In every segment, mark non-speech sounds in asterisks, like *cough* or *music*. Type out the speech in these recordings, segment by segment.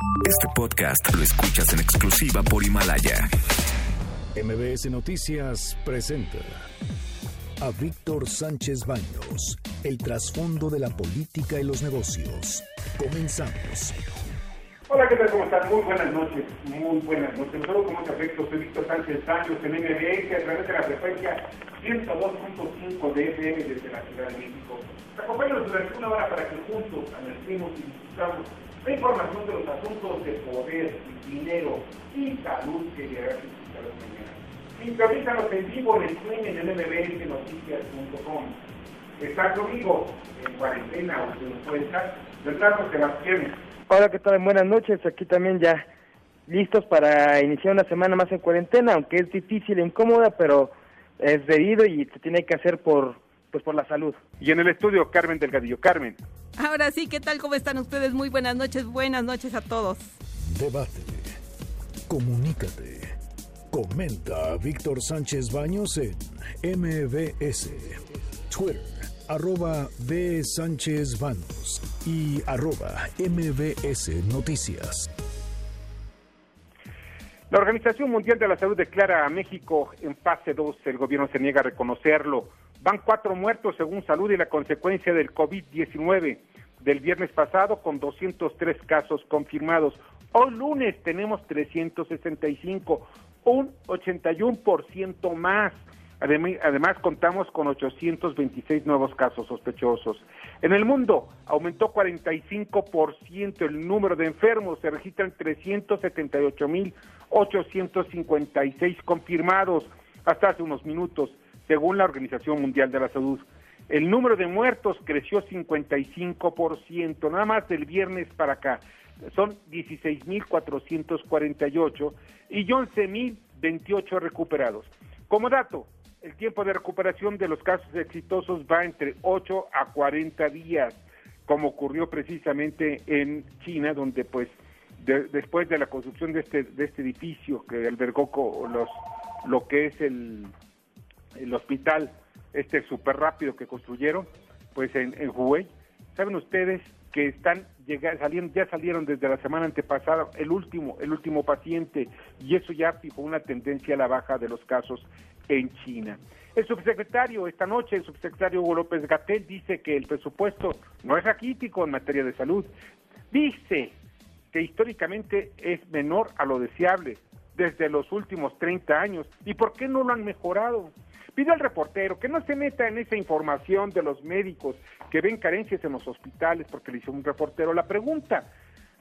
Este podcast lo escuchas en exclusiva por Himalaya. MBS Noticias presenta a Víctor Sánchez Baños, el trasfondo de la política y los negocios. Comenzamos. Hola, ¿qué tal? ¿Cómo están? Muy buenas noches, muy buenas noches. Solo con mucho afecto, soy Víctor Sánchez Baños en MBS a través de la frecuencia 102.5 de FM desde la Ciudad de México. Acompáñanos durante una hora para que juntos analicemos y discutamos la información de los asuntos de poder, dinero y salud que llegará a las mañanas. Sintonízanos en vivo en streaming en mbsnoticias.com. Está conmigo en cuarentena o en cuenta, Bernardo Sebastián. Hola, ¿qué tal? Buenas noches. Aquí también ya listos para iniciar una semana más en cuarentena, aunque es difícil e incómoda, pero es debido y se tiene que hacer por pues por la salud. Y en el estudio Carmen Delgadillo. Carmen. Ahora sí, ¿qué tal? ¿Cómo están ustedes? Muy buenas noches, buenas noches a todos. Debate. Comunícate. Comenta a Víctor Sánchez Baños en MBS. Twitter, arroba B. Sánchez Baños y arroba MBS Noticias. La Organización Mundial de la Salud declara a México en fase 2. El gobierno se niega a reconocerlo. Van cuatro muertos según salud y la consecuencia del COVID-19 del viernes pasado con 203 casos confirmados. Hoy lunes tenemos 365, un 81% más. Además, contamos con 826 nuevos casos sospechosos. En el mundo aumentó 45% el número de enfermos, se registran 378.856 confirmados hasta hace unos minutos, según la Organización Mundial de la Salud. El número de muertos creció 55%, nada más del viernes para acá. Son 16.448 y 11.028 recuperados. Como dato, el tiempo de recuperación de los casos exitosos va entre 8 a 40 días, como ocurrió precisamente en China, donde pues después de la construcción de este, de este edificio que albergó los, lo que es el, el hospital, este súper rápido que construyeron, pues en, en ¿saben ustedes que están saliendo, ya salieron desde la semana antepasada el último, el último paciente, y eso ya fijó una tendencia a la baja de los casos en China. El subsecretario, esta noche, el subsecretario Hugo López Gatel dice que el presupuesto no es raquítico en materia de salud. Dice que históricamente es menor a lo deseable desde los últimos 30 años. ¿Y por qué no lo han mejorado? Pide al reportero que no se meta en esa información de los médicos que ven carencias en los hospitales, porque le hizo un reportero la pregunta.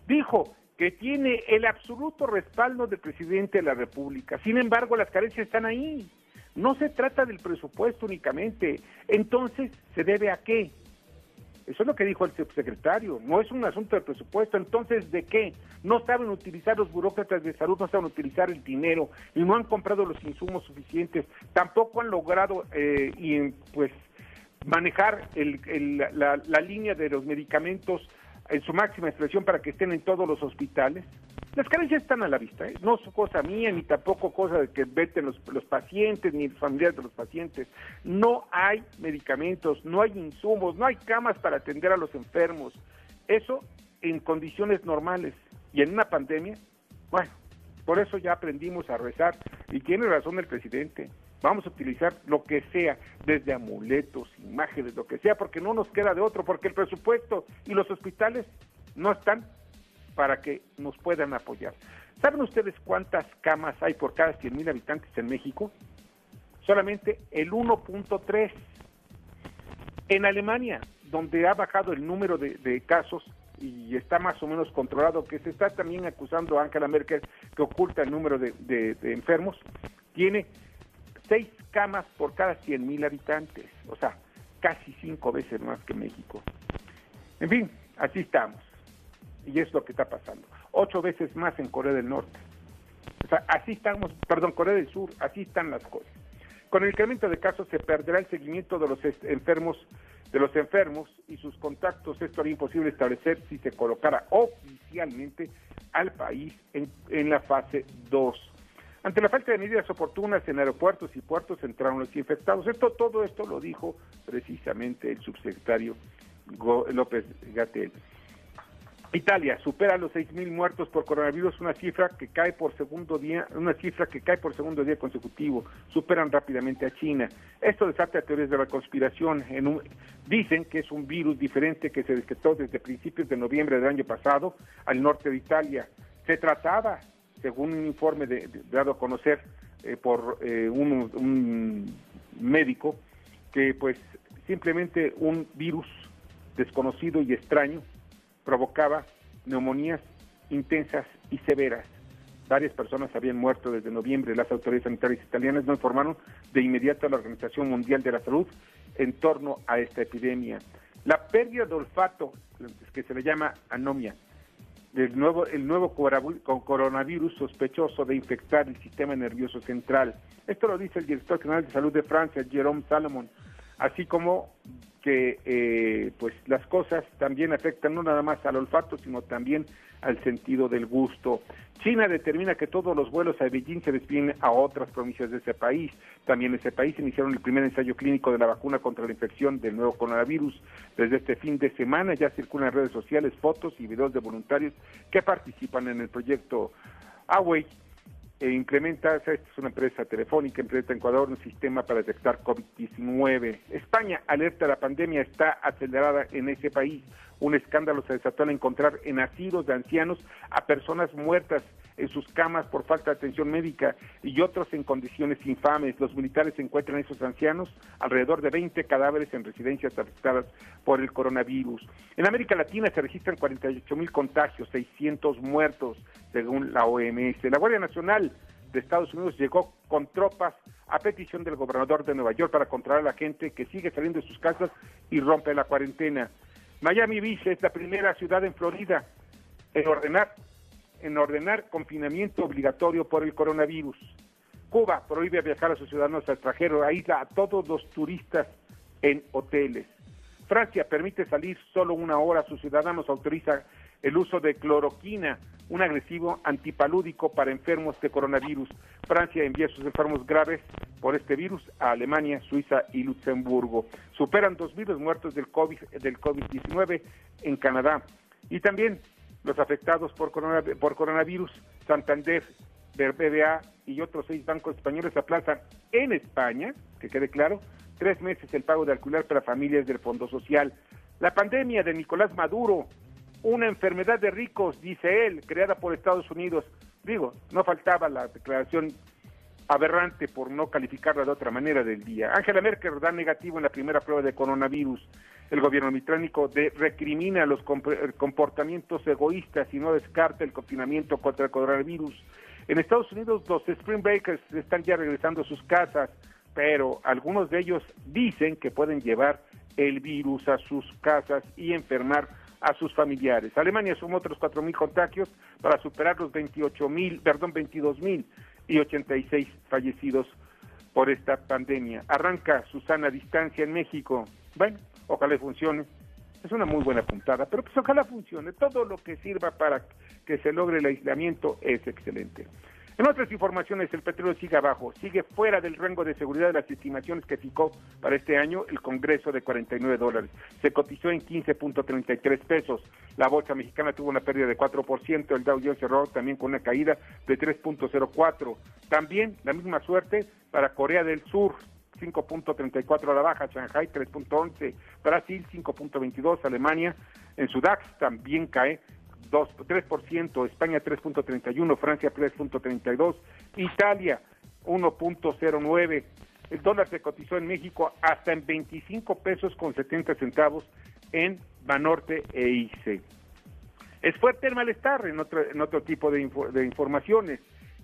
Dijo que tiene el absoluto respaldo del presidente de la República. Sin embargo, las carencias están ahí. No se trata del presupuesto únicamente. Entonces, ¿se debe a qué? Eso es lo que dijo el subsecretario. No es un asunto de presupuesto. Entonces, ¿de qué? No saben utilizar los burócratas de salud, no saben utilizar el dinero y no han comprado los insumos suficientes. Tampoco han logrado eh, y, pues manejar la, la línea de los medicamentos en su máxima expresión para que estén en todos los hospitales. Las carencias están a la vista, ¿eh? no es cosa mía ni tampoco cosa de que veten los, los pacientes ni familiares de los pacientes. No hay medicamentos, no hay insumos, no hay camas para atender a los enfermos. Eso en condiciones normales y en una pandemia, bueno, por eso ya aprendimos a rezar y tiene razón el presidente. Vamos a utilizar lo que sea, desde amuletos, imágenes, lo que sea, porque no nos queda de otro, porque el presupuesto y los hospitales no están para que nos puedan apoyar. ¿Saben ustedes cuántas camas hay por cada 100 mil habitantes en México? Solamente el 1.3. En Alemania, donde ha bajado el número de, casos y está más o menos controlado, que se está también acusando a Angela Merkel que oculta el número de, de enfermos, tiene seis camas por cada 100 mil habitantes, o sea, casi cinco veces más que México. En fin, así estamos y es lo que está pasando. Ocho veces más en Corea del Norte. O sea, así estamos, perdón, Corea del Sur, así están las cosas. Con el incremento de casos se perderá el seguimiento de los enfermos, de los enfermos y sus contactos. Esto haría imposible establecer si se colocara oficialmente al país en, la fase 2. Ante la falta de medidas oportunas en aeropuertos y puertos entraron los infectados. Esto, todo esto lo dijo precisamente el subsecretario López Gatel. Italia supera los 6.000 muertos por coronavirus, una cifra que cae por segundo día, una cifra que cae por segundo día consecutivo. Superan rápidamente a China. Esto desata teorías de la conspiración. dicen que es un virus diferente que se detectó desde principios de noviembre del año pasado al norte de Italia. Se trataba, según un informe dado a conocer eh, por eh, un, un médico, que pues simplemente un virus desconocido y extraño provocaba neumonías intensas y severas. Varias personas habían muerto desde noviembre. Las autoridades sanitarias italianas no informaron de inmediato a la Organización Mundial de la Salud en torno a esta epidemia. La pérdida de olfato, que se le llama anomia, del nuevo, el nuevo coronavirus sospechoso de infectar el sistema nervioso central. Esto lo dice el director general de salud de Francia, Jérôme Salomon, así como que eh, pues las cosas también afectan no nada más al olfato, sino también al sentido del gusto. China determina que todos los vuelos a Beijing se despiden a otras provincias de ese país. También ese país iniciaron el primer ensayo clínico de la vacuna contra la infección del nuevo coronavirus. Desde este fin de semana ya circulan en redes sociales fotos y videos de voluntarios que participan en el proyecto Huawei e implementa, esta es una empresa telefónica, implementa en Ecuador un sistema para detectar COVID-19. España alerta la pandemia está acelerada en ese país. Un escándalo se desató al encontrar en asilos de ancianos a personas muertas en sus camas por falta de atención médica y otros en condiciones infames. Los militares encuentran a esos ancianos alrededor de 20 cadáveres en residencias afectadas por el coronavirus. En América Latina se registran 48 mil contagios, 600 muertos, según la OMS. La Guardia Nacional de Estados Unidos llegó con tropas a petición del gobernador de Nueva York para controlar a la gente que sigue saliendo de sus casas y rompe la cuarentena. Miami Beach es la primera ciudad en Florida en ordenar en ordenar confinamiento obligatorio por el coronavirus. Cuba prohíbe viajar a sus ciudadanos extranjeros, aísla a todos los turistas en hoteles. Francia permite salir solo una hora a sus ciudadanos, autoriza el uso de cloroquina, un agresivo antipalúdico para enfermos de coronavirus. Francia envía sus enfermos graves por este virus a Alemania, Suiza y Luxemburgo. Superan 2.000 los muertos del COVID del COVID-19 en Canadá. Y también los afectados por, por coronavirus, Santander, BBA y otros seis bancos españoles aplazan en España, que quede claro, tres meses el pago de alquiler para familias del Fondo Social. La pandemia de Nicolás Maduro, una enfermedad de ricos, dice él, creada por Estados Unidos. Digo, no faltaba la declaración aberrante por no calificarla de otra manera del día. Angela Merkel da negativo en la primera prueba de coronavirus. El gobierno británico de, recrimina los comportamientos egoístas y no descarta el confinamiento contra el coronavirus. En Estados Unidos los Spring Breakers están ya regresando a sus casas, pero algunos de ellos dicen que pueden llevar el virus a sus casas y enfermar a sus familiares. Alemania sumó otros 4.000 contagios para superar los 28.000, perdón, 22.000 y 86 fallecidos por esta pandemia. Arranca Susana Distancia en México. Bueno, ojalá funcione. Es una muy buena puntada, pero pues ojalá funcione. Todo lo que sirva para que se logre el aislamiento es excelente. En otras informaciones, el petróleo sigue abajo, sigue fuera del rango de seguridad de las estimaciones que fijó para este año el Congreso de 49 dólares. Se cotizó en 15.33 pesos. La bolsa mexicana tuvo una pérdida de 4%, el Dow Jones cerró también con una caída de 3.04. También la misma suerte para Corea del Sur, 5.34 a la baja, Shanghai 3.11, Brasil 5.22, Alemania en su DAX también cae 2, 3%, España 3.31, Francia 3.32, Italia 1.09. El dólar se cotizó en México hasta en 25 pesos con 70 centavos en Banorte e ICE. Es fuerte el malestar en otro, en otro tipo de, de informaciones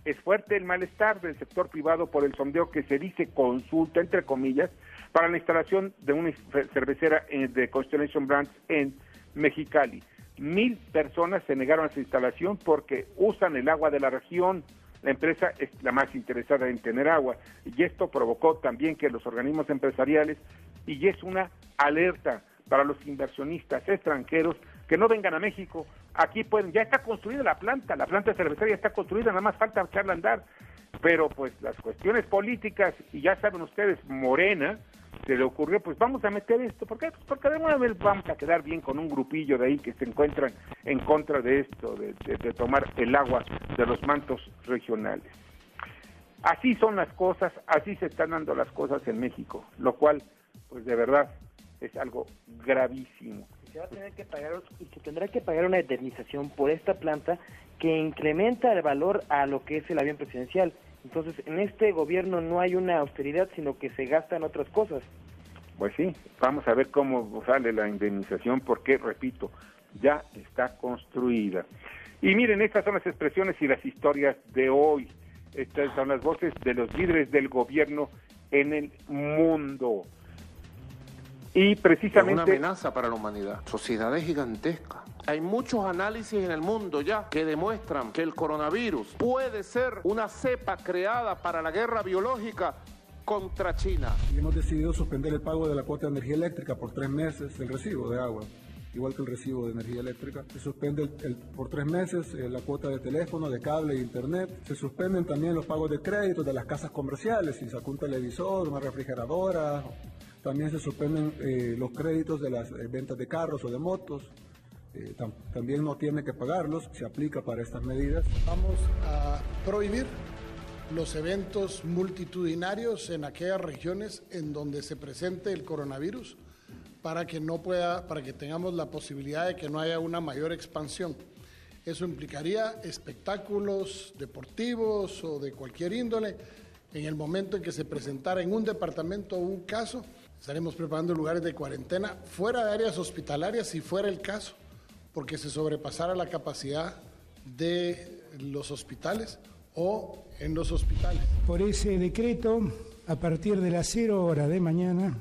es fuerte el malestar del sector privado por el sondeo que se dice consulta, entre comillas, para la instalación de una cervecera de Constellation Brands en Mexicali. Mil personas se negaron a su instalación porque usan el agua de la región. La empresa es la más interesada en tener agua y esto provocó también que los organismos empresariales, y es una alerta para los inversionistas extranjeros que no vengan a México. Aquí pueden, ya está construida la planta, la planta cervecera ya está construida, nada más falta echarla a andar. Pero pues las cuestiones políticas, y ya saben ustedes, Morena se le ocurrió, pues vamos a meter esto, ¿por qué? Pues porque de una vez vamos a quedar bien con un grupillo de ahí que se encuentran en contra de esto, de, tomar el agua de los mantos regionales. Así son las cosas, así se están dando las cosas en México, lo cual, pues de verdad, es algo gravísimo. Se va a tener que pagar y se tendrá que pagar una indemnización por esta planta que incrementa el valor a lo que es el avión presidencial. Entonces, en este gobierno no hay una austeridad, sino que se gastan otras cosas. Pues sí, vamos a ver cómo sale la indemnización, porque, repito, ya está construida. Y miren, estas son las expresiones y las historias de hoy. Estas son las voces de los líderes del gobierno en el mundo. Y precisamente... Es una amenaza para la humanidad. Sociedad es gigantesca. Hay muchos análisis en el mundo ya que demuestran que el coronavirus puede ser una cepa creada para la guerra biológica contra China. Hemos decidido suspender el pago de la cuota de energía eléctrica por tres meses del recibo de agua igual que el recibo de energía eléctrica. Se suspende por tres meses eh, la cuota de teléfono, de cable e internet. Se suspenden también los pagos de crédito de las casas comerciales, si sacó un televisor, una refrigeradora. También se suspenden eh, los créditos de las eh, ventas de carros o de motos. También no tiene que pagarlos, se aplica para estas medidas. Vamos a prohibir los eventos multitudinarios en aquellas regiones en donde se presente el coronavirus para que no pueda, para que tengamos la posibilidad de que no haya una mayor expansión. Eso implicaría espectáculos deportivos o de cualquier índole. En el momento en que se presentara en un departamento un caso, estaremos preparando lugares de cuarentena fuera de áreas hospitalarias si fuera el caso, porque se sobrepasara la capacidad de los hospitales o en los hospitales. Por ese decreto, a partir de las cero hora de mañana,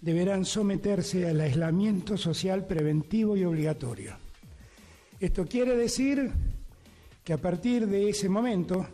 deberán someterse al aislamiento social preventivo y obligatorio. Esto quiere decir que a partir de ese momento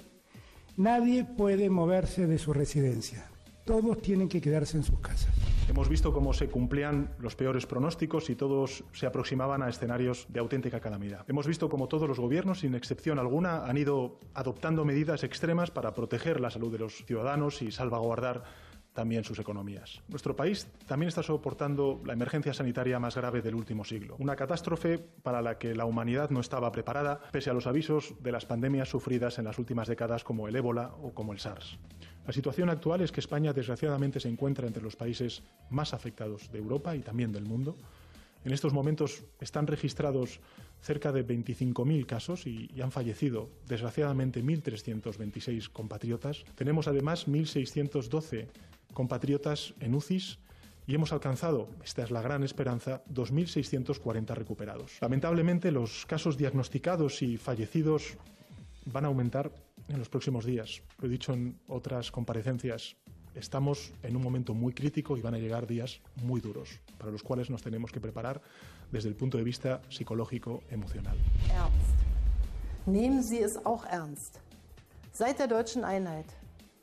nadie puede moverse de su residencia. Todos tienen que quedarse en sus casas. Hemos visto cómo se cumplían los peores pronósticos y todos se aproximaban a escenarios de auténtica calamidad. Hemos visto cómo todos los gobiernos, sin excepción alguna, han ido adoptando medidas extremas para proteger la salud de los ciudadanos y salvaguardar también sus economías. Nuestro país también está soportando la emergencia sanitaria más grave del último siglo, una catástrofe para la que la humanidad no estaba preparada pese a los avisos de las pandemias sufridas en las últimas décadas como el ébola o como el SARS. La situación actual es que España desgraciadamente se encuentra entre los países más afectados de Europa y también del mundo. En estos momentos están registrados cerca de 25.000 casos y, y, han fallecido, desgraciadamente, 1.326 compatriotas. Tenemos además 1.612 compatriotas en UCIs y hemos alcanzado, esta es la gran esperanza, 2.640 recuperados. Lamentablemente, los casos diagnosticados y fallecidos van a aumentar en los próximos días. Lo he dicho en otras comparecencias. Estamos en un momento muy crítico y van a llegar días muy duros, para los cuales nos tenemos que preparar desde el punto de vista psicológico, emocional. Ernst. Nehmen Sie es auch ernst. Seit der deutschen Einheit,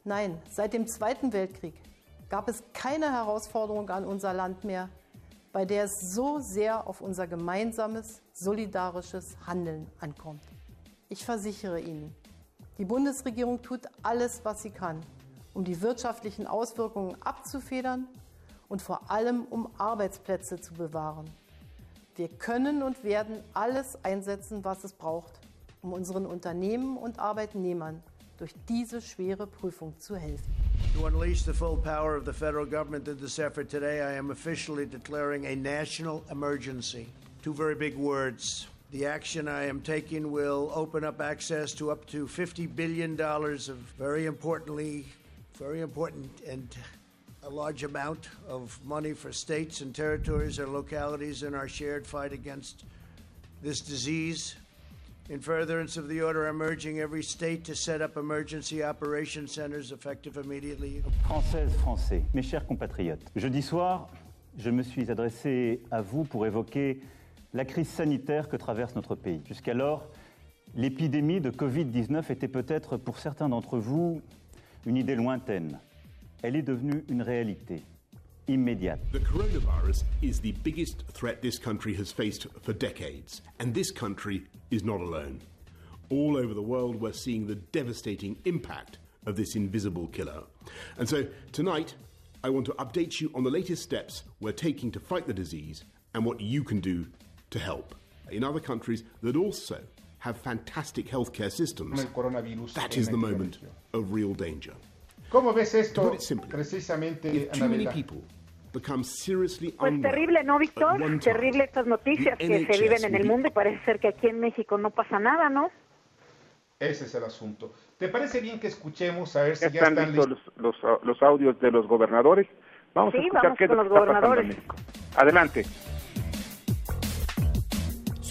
nein, seit dem Zweiten Weltkrieg gab es keine Herausforderung an unser Land mehr, bei der es so sehr auf unser gemeinsames, solidarisches Handeln ankommt. Ich versichere Ihnen, die Bundesregierung tut alles, was sie kann, um die wirtschaftlichen Auswirkungen abzufedern und vor allem um Arbeitsplätze zu bewahren. Wir können und werden alles einsetzen, was es braucht, um unseren Unternehmen und Arbeitnehmern durch diese schwere Prüfung zu helfen. To unleash the full power of the federal government in this effort today, I am officially declaring a national emergency. Two very big words. The action I am taking will open up access to up to $50 billion of very importantly, very important and a large amount of money for states and territories or localities in our shared fight against this disease. In furtherance of the order, I'm urging every state to set up emergency operation centers effective immediately. Françaises, Français, mes chers compatriotes, jeudi soir, je me suis adressé à vous pour évoquer la crise sanitaire que traverse notre pays. Jusqu'alors, l'épidémie de Covid-19 était peut-être pour certains d'entre vous une idée lointaine. Elle est devenue une réalité. Immediate. The coronavirus is the biggest threat this country has faced for decades, and this country is not alone. All over the world, we're seeing the devastating impact of this invisible killer. And so tonight, I want to update you on the latest steps we're taking to fight the disease and what you can do to help. In other countries that also have fantastic healthcare systems, el coronavirus that is the moment of real danger. ¿Cómo ves To esto put it simply, precisamente, if too many Anabela? people become seriously Pues terrible, ¿no, Víctor? Terrible estas noticias the que se viven en el mundo y parece ser que aquí en México no pasa nada, ¿no? Ese es el asunto. ¿Te parece bien que escuchemos a ver si Ya ya están listos los, los, los audios de los gobernadores. Vamos a escuchar vamos qué con los está pasando en gobernadores. México. Adelante.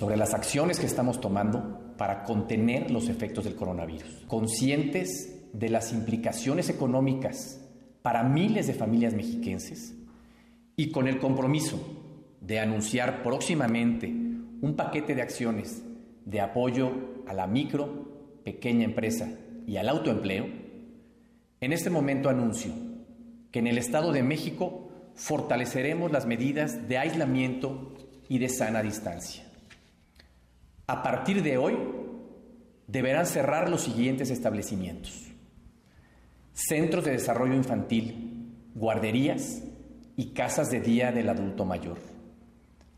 Sobre las acciones que estamos tomando para contener los efectos del coronavirus, conscientes de las implicaciones económicas para miles de familias mexiquenses y con el compromiso de anunciar próximamente un paquete de acciones de apoyo a la micro, pequeña empresa y al autoempleo, en este momento anuncio que en el Estado de México fortaleceremos las medidas de aislamiento y de sana distancia. A partir de hoy, deberán cerrar los siguientes establecimientos. Centros de desarrollo infantil, guarderías y casas de día del adulto mayor.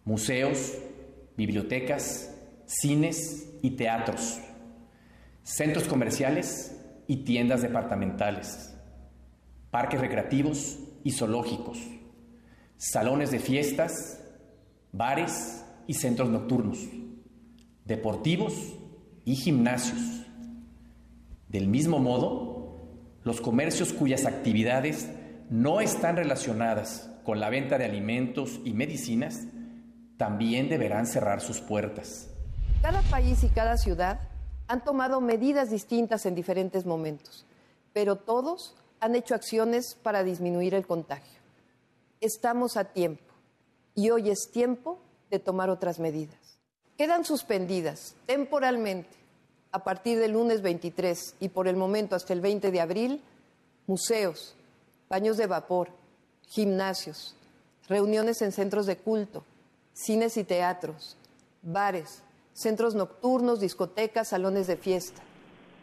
Museos, bibliotecas, cines y teatros. Centros comerciales y tiendas departamentales. Parques recreativos y zoológicos. Salones de fiestas, bares y centros nocturnos deportivos y gimnasios. Del mismo modo, los comercios cuyas actividades no están relacionadas con la venta de alimentos y medicinas también deberán cerrar sus puertas. Cada país y cada ciudad han tomado medidas distintas en diferentes momentos, pero todos han hecho acciones para disminuir el contagio. Estamos a tiempo y hoy es tiempo de tomar otras medidas. Quedan suspendidas temporalmente a partir del lunes 23 y por el momento hasta el 20 de abril museos, baños de vapor, gimnasios, reuniones en centros de culto, cines y teatros, bares, centros nocturnos, discotecas, salones de fiesta,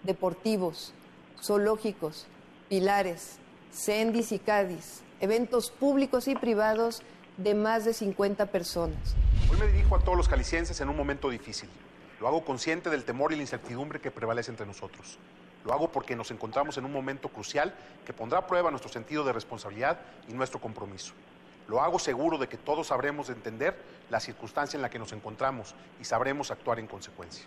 deportivos, zoológicos, pilares, cendis y cadis, eventos públicos y privados de más de 50 personas. Hoy me dirijo a todos los calicienses en un momento difícil. Lo hago consciente del temor y la incertidumbre que prevalece entre nosotros. Lo hago porque nos encontramos en un momento crucial que pondrá a prueba nuestro sentido de responsabilidad y nuestro compromiso. Lo hago seguro de que todos sabremos entender la circunstancia en la que nos encontramos y sabremos actuar en consecuencia.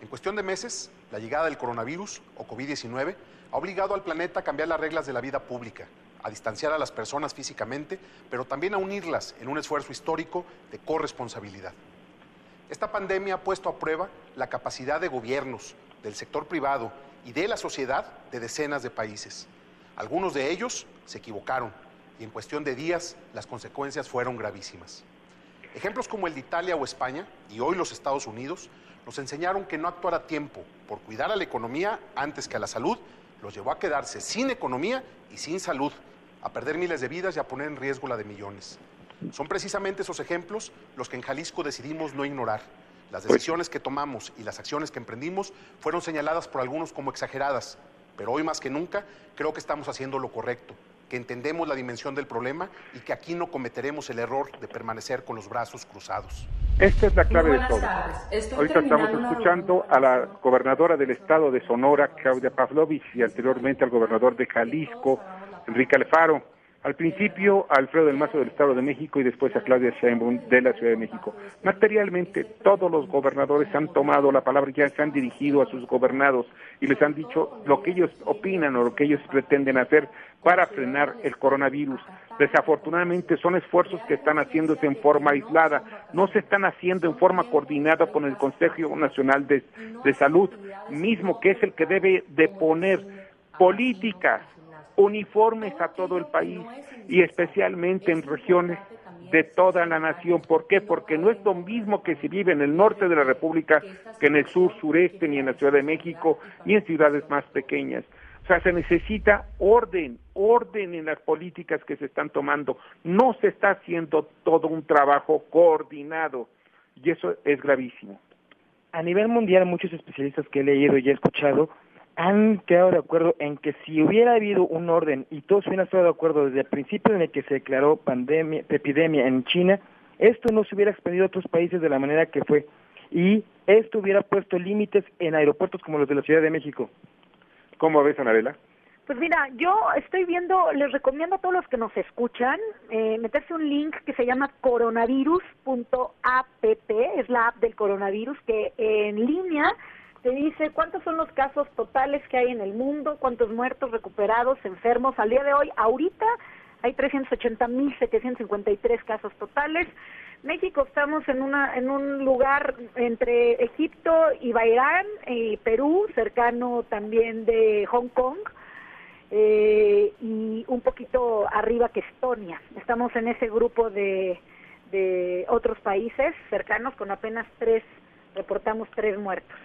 En cuestión de meses, la llegada del coronavirus o COVID-19 ha obligado al planeta a cambiar las reglas de la vida pública, a distanciar a las personas físicamente, pero también a unirlas en un esfuerzo histórico de corresponsabilidad. Esta pandemia ha puesto a prueba la capacidad de gobiernos, del sector privado y de la sociedad de decenas de países. Algunos de ellos se equivocaron y en cuestión de días las consecuencias fueron gravísimas. Ejemplos como el de Italia o España y hoy los Estados Unidos nos enseñaron que no actuar a tiempo por cuidar a la economía antes que a la salud los llevó a quedarse sin economía y sin salud, a perder miles de vidas y a poner en riesgo la de millones. Son precisamente esos ejemplos los que en Jalisco decidimos no ignorar. Las decisiones que tomamos y las acciones que emprendimos fueron señaladas por algunos como exageradas, pero hoy más que nunca creo que estamos haciendo lo correcto, que entendemos la dimensión del problema y que aquí no cometeremos el error de permanecer con los brazos cruzados. Esta es la clave de todo. Ahorita estamos escuchando a la gobernadora del estado de Sonora, Claudia Pavlovich, y anteriormente al gobernador de Jalisco, Enrique Alfaro. Al principio a Alfredo del Mazo del Estado de México y después a Claudia Sheinbaum de la Ciudad de México. Materialmente, todos los gobernadores han tomado la palabra, ya se han dirigido a sus gobernados y les han dicho lo que ellos opinan o lo que ellos pretenden hacer para frenar el coronavirus. Desafortunadamente son esfuerzos que están haciéndose en forma aislada, no se están haciendo en forma coordinada con el Consejo Nacional de, de Salud, mismo que es el que debe de poner políticas uniformes a todo el país y especialmente en regiones de toda la nación. ¿Por qué? Porque no es lo mismo que se vive en el norte de la República que en el sur, sureste, ni en la Ciudad de México, ni en ciudades más pequeñas. O sea, se necesita orden, orden en las políticas que se están tomando. No se está haciendo todo un trabajo coordinado y eso es gravísimo. A nivel mundial, muchos especialistas que he leído y he escuchado han quedado de acuerdo en que si hubiera habido un orden y todos hubieran estado de acuerdo desde el principio en el que se declaró pandemia, epidemia en China, esto no se hubiera expandido a otros países de la manera que fue. Y esto hubiera puesto límites en aeropuertos como los de la Ciudad de México. ¿Cómo ves, Anabela? Pues mira, yo estoy viendo, les recomiendo a todos los que nos escuchan eh, meterse un link que se llama coronavirus.app, es la app del coronavirus, que en línea te dice cuántos son los casos totales que hay en el mundo, cuántos muertos, recuperados, enfermos. Al día de hoy, ahorita hay 380.753 casos totales. México estamos en una en un lugar entre Egipto y Bahrein y Perú, cercano también de Hong Kong. Eh, y un poquito arriba que Estonia. Estamos en ese grupo de, de otros países cercanos con apenas tres, reportamos tres muertos.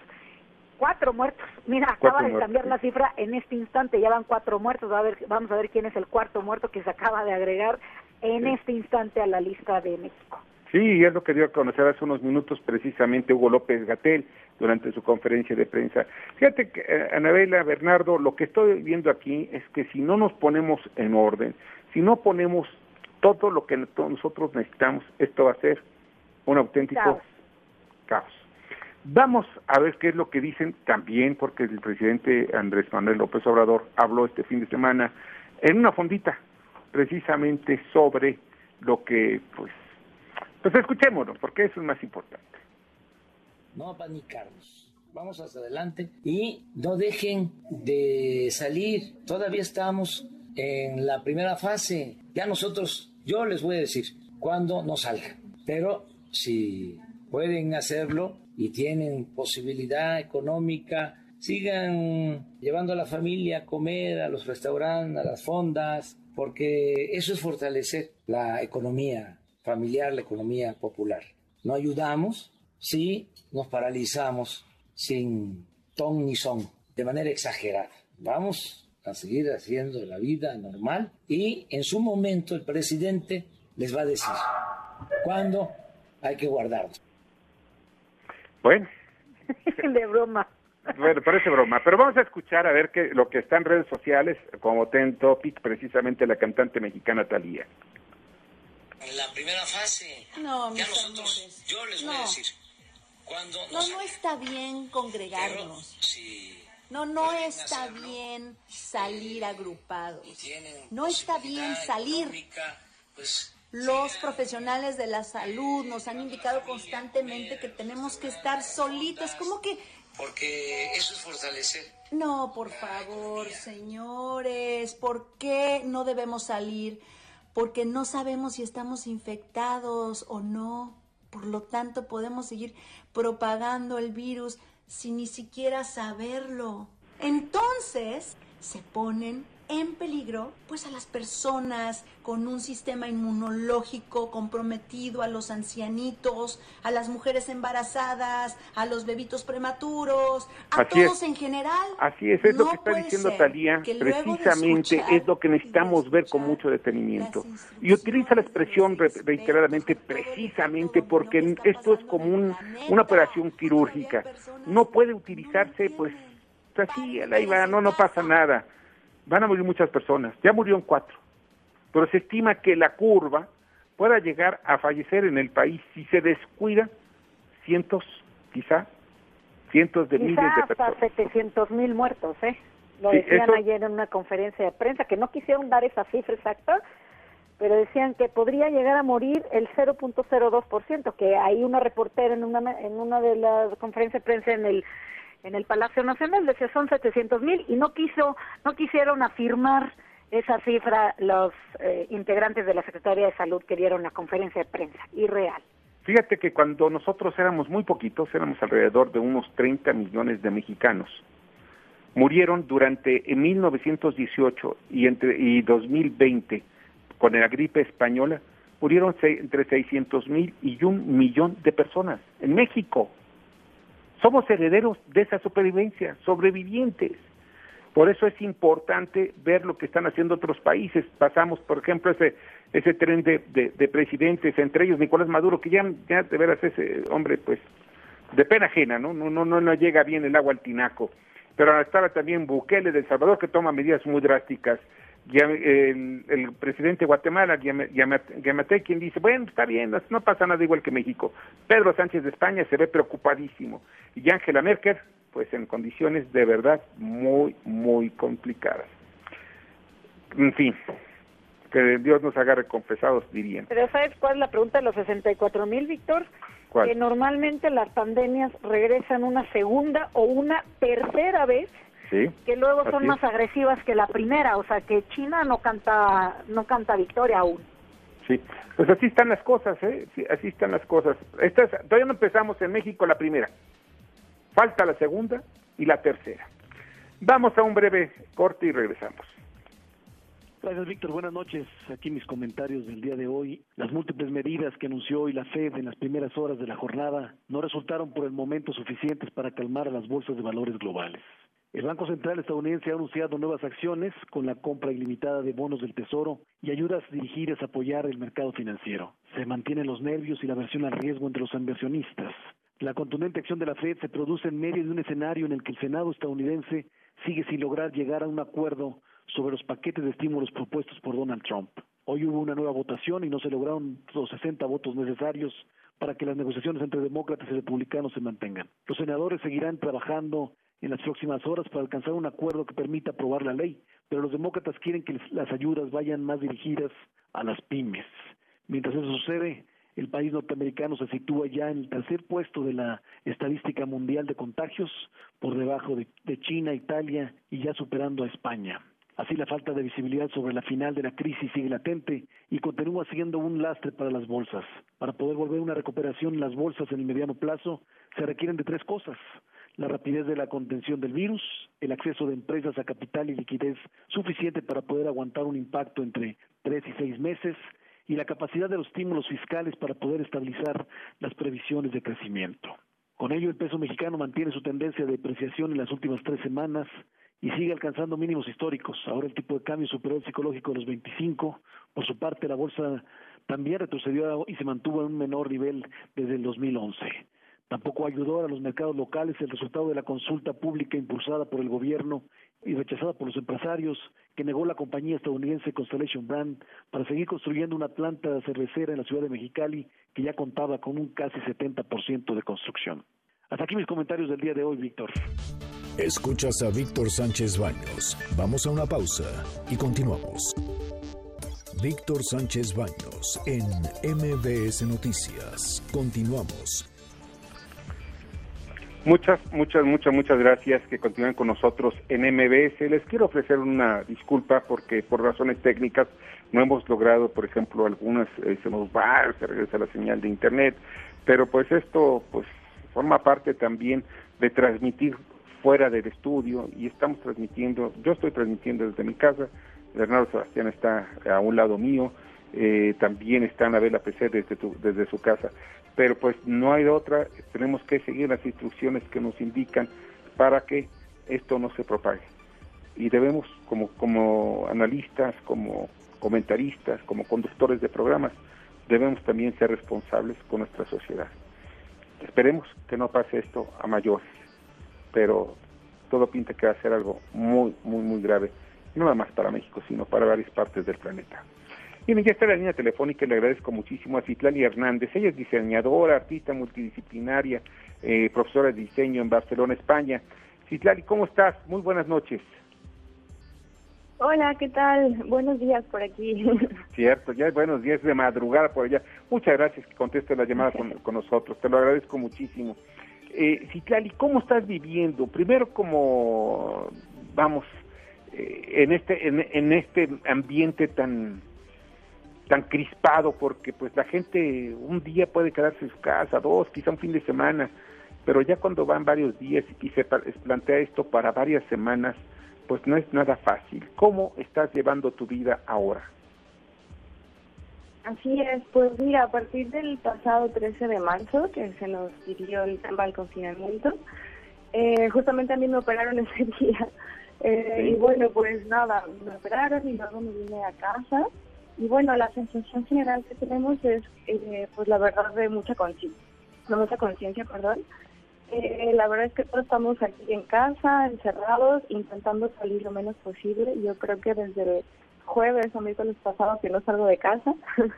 Cuatro muertos. Mira, acaba de cambiar la cifra en este instante, ya van cuatro muertos. A ver, vamos a ver quién es el cuarto muerto que se acaba de agregar en este instante a la lista de México. Sí, es lo que dio a conocer hace unos minutos precisamente Hugo López Gatel durante su conferencia de prensa. Fíjate que, eh, Anabela, Bernardo, lo que estoy viendo aquí es que si no nos ponemos en orden, si no ponemos todo lo que nosotros necesitamos, esto va a ser un auténtico caos. caos. Vamos a ver qué es lo que dicen también, porque el presidente Andrés Manuel López Obrador habló este fin de semana en una fondita precisamente sobre lo que pues pues escuchémoslo, porque eso es más importante. No panicarnos. Vamos hacia adelante y no dejen de salir. Todavía estamos en la primera fase. Ya nosotros, yo les voy a decir cuándo no salgan. Pero si pueden hacerlo y tienen posibilidad económica, sigan llevando a la familia a comer a los restaurantes, a las fondas, porque eso es fortalecer la economía familiar, la economía popular. No ayudamos si nos paralizamos sin ton ni son, de manera exagerada. Vamos a seguir haciendo la vida normal y en su momento el presidente les va a decir cuándo hay que guardarnos. Bueno. *laughs* de broma. Bueno, parece broma, pero vamos a escuchar a ver qué, lo que está en redes sociales como Ten Topic, precisamente la cantante mexicana Talía en la primera fase. No, ya nosotros, yo les voy a decir, cuando No, no está bien congregarnos. no, no está bien salir agrupados. No está bien salir. Pues, los profesionales de la salud nos han indicado constantemente que tenemos que estar solitos. ¿Cómo que? Porque eso es fortalecer. No, por favor, señores, ¿por qué no debemos salir? porque no sabemos si estamos infectados o no. Por lo tanto, podemos seguir propagando el virus sin ni siquiera saberlo. Entonces, se ponen en peligro pues a las personas con un sistema inmunológico comprometido, a los ancianitos, a las mujeres embarazadas, a los bebitos prematuros, a todos en general. Así es, es lo que está diciendo Talía, precisamente es lo que necesitamos ver con mucho detenimiento. Y utiliza la expresión reiteradamente precisamente porque esto es como una operación quirúrgica. No puede utilizarse pues así, ahí va, no, no pasa nada van a morir muchas personas, ya murieron cuatro, pero se estima que la curva pueda llegar a fallecer en el país si se descuida cientos, quizá, cientos de miles de personas. hasta 700 mil muertos, ¿eh? Lo decían ayer en una conferencia de prensa, que no quisieron dar esa cifra exacta, pero decían que podría llegar a morir el 0.02%, que hay una reportera en una, en una de las conferencias de prensa en el en el Palacio Nacional, decía son 700 mil y no quiso, no quisieron afirmar esa cifra los eh, integrantes de la Secretaría de Salud que dieron la conferencia de prensa, irreal. Fíjate que cuando nosotros éramos muy poquitos, éramos alrededor de unos 30 millones de mexicanos, murieron durante 1918 y entre y 2020 con la gripe española, murieron entre 600 mil y un millón de personas en México. Somos herederos de esa supervivencia, sobrevivientes. Por eso es importante ver lo que están haciendo otros países. Pasamos, por ejemplo, ese ese tren de, de, presidentes, entre ellos Nicolás Maduro, que ya, ya de veras ese hombre, pues, de pena ajena, ¿no? No, no, no, llega bien el agua al tinaco. pero estaba también Bukele de El Salvador que toma medidas muy drásticas. El, el presidente de Guatemala, Yamate, quien dice, bueno, está bien, no pasa nada igual que México. Pedro Sánchez de España se ve preocupadísimo. Y Angela Merkel, pues en condiciones de verdad muy, muy complicadas. En fin, que Dios nos haga reconfesados, dirían. Pero ¿sabes cuál es la pregunta de los 64 mil, Víctor? Que normalmente las pandemias regresan una segunda o una tercera vez, que luego son más agresivas que la primera, o sea que China no canta, no canta victoria aún. Sí, pues así están las cosas, ¿eh? así están las cosas. Estas, todavía no empezamos en México la primera, falta la segunda y la tercera. Vamos a un breve corte y regresamos. Gracias, Víctor. Buenas noches. Aquí mis comentarios del día de hoy. Las múltiples medidas que anunció hoy la Fed en las primeras horas de la jornada no resultaron por el momento suficientes para calmar a las bolsas de valores globales. El Banco Central estadounidense ha anunciado nuevas acciones con la compra ilimitada de bonos del Tesoro y ayudas dirigidas a apoyar el mercado financiero. Se mantienen los nervios y la aversión al riesgo entre los inversionistas. La contundente acción de la Fed se produce en medio de un escenario en el que el Senado estadounidense sigue sin lograr llegar a un acuerdo sobre los paquetes de estímulos propuestos por Donald Trump. Hoy hubo una nueva votación y no se lograron los 60 votos necesarios para que las negociaciones entre demócratas y republicanos se mantengan. Los senadores seguirán trabajando en las próximas horas para alcanzar un acuerdo que permita aprobar la ley, pero los demócratas quieren que las ayudas vayan más dirigidas a las pymes. Mientras eso sucede, el país norteamericano se sitúa ya en el tercer puesto de la estadística mundial de contagios, por debajo de, de China, Italia y ya superando a España. Así la falta de visibilidad sobre la final de la crisis sigue latente y continúa siendo un lastre para las bolsas. Para poder volver a una recuperación en las bolsas en el mediano plazo se requieren de tres cosas. La rapidez de la contención del virus, el acceso de empresas a capital y liquidez suficiente para poder aguantar un impacto entre tres y seis meses y la capacidad de los estímulos fiscales para poder estabilizar las previsiones de crecimiento. Con ello, el peso mexicano mantiene su tendencia de depreciación en las últimas tres semanas y sigue alcanzando mínimos históricos. Ahora el tipo de cambio superó el psicológico de los 25. Por su parte, la bolsa también retrocedió y se mantuvo en un menor nivel desde el 2011. Tampoco ayudó a los mercados locales el resultado de la consulta pública impulsada por el gobierno y rechazada por los empresarios, que negó la compañía estadounidense Constellation Brand para seguir construyendo una planta cervecera en la ciudad de Mexicali que ya contaba con un casi 70% de construcción. Hasta aquí mis comentarios del día de hoy, Víctor. Escuchas a Víctor Sánchez Baños. Vamos a una pausa y continuamos. Víctor Sánchez Baños en MBS Noticias. Continuamos. Muchas, muchas, muchas, muchas gracias que continúen con nosotros en MBS. Les quiero ofrecer una disculpa porque por razones técnicas no hemos logrado, por ejemplo, algunas, eh, se va, se regresa la señal de internet, pero pues esto pues forma parte también de transmitir fuera del estudio y estamos transmitiendo, yo estoy transmitiendo desde mi casa, Bernardo Sebastián está a un lado mío, eh, también está Anabela PC desde, desde su casa, pero pues no hay otra, tenemos que seguir las instrucciones que nos indican para que esto no se propague. Y debemos, como, como analistas, como comentaristas, como conductores de programas, debemos también ser responsables con nuestra sociedad. Esperemos que no pase esto a mayores pero todo pinta que va a ser algo muy, muy, muy grave, no nada más para México, sino para varias partes del planeta. Bien, ya está la línea telefónica y le agradezco muchísimo a Citlali Hernández. Ella es diseñadora, artista multidisciplinaria, eh, profesora de diseño en Barcelona, España. Citlali, ¿cómo estás? Muy buenas noches. Hola, ¿qué tal? Buenos días por aquí. *laughs* Cierto, ya buenos días de madrugada por allá. Muchas gracias que conteste la llamada con, con nosotros, te lo agradezco muchísimo. Eh, Citlali, ¿cómo estás viviendo? Primero como, vamos, eh, en este en, este ambiente tan tan crispado porque pues la gente un día puede quedarse en su casa, dos, quizá un fin de semana, pero ya cuando van varios días y se plantea esto para varias semanas, pues no es nada fácil. ¿Cómo estás llevando tu vida ahora? Así es, pues mira, a partir del pasado 13 de marzo, que se nos pidió el tema del confinamiento, eh, justamente a mí me operaron *laughs* ese día. Eh, y bueno, pues nada, me operaron y luego me vine a casa. Y bueno, la sensación general que tenemos es, eh, pues la verdad, de mucha conciencia, de mucha conciencia, perdón. Eh, la verdad es que todos estamos aquí en casa, encerrados, intentando salir lo menos posible. Yo creo que desde jueves o miércoles pasado que no salgo de casa. *laughs*